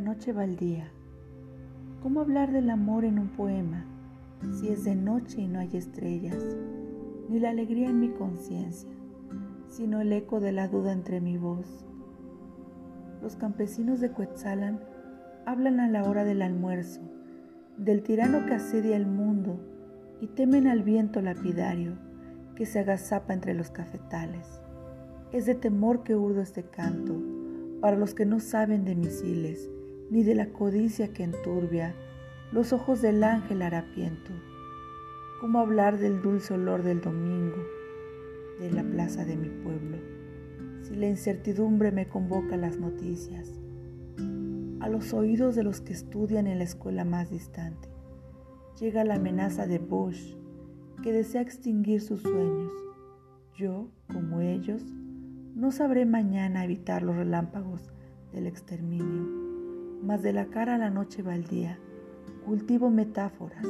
noche va día. ¿Cómo hablar del amor en un poema si es de noche y no hay estrellas, ni la alegría en mi conciencia, sino el eco de la duda entre mi voz? Los campesinos de Cuetzalan hablan a la hora del almuerzo, del tirano que asedia el mundo y temen al viento lapidario que se agazapa entre los cafetales. Es de temor que urdo este canto para los que no saben de misiles, ni de la codicia que enturbia los ojos del ángel harapiento. ¿Cómo hablar del dulce olor del domingo, de la plaza de mi pueblo, si la incertidumbre me convoca las noticias, a los oídos de los que estudian en la escuela más distante? Llega la amenaza de Bush, que desea extinguir sus sueños. Yo, como ellos, no sabré mañana evitar los relámpagos del exterminio, mas de la cara a la noche va el día. Cultivo metáforas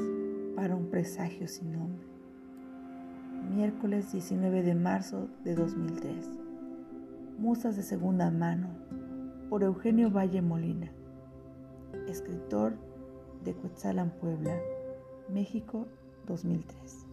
para un presagio sin nombre. Miércoles 19 de marzo de 2003. Musas de segunda mano por Eugenio Valle Molina, escritor de Cuetzalan, Puebla, México 2003.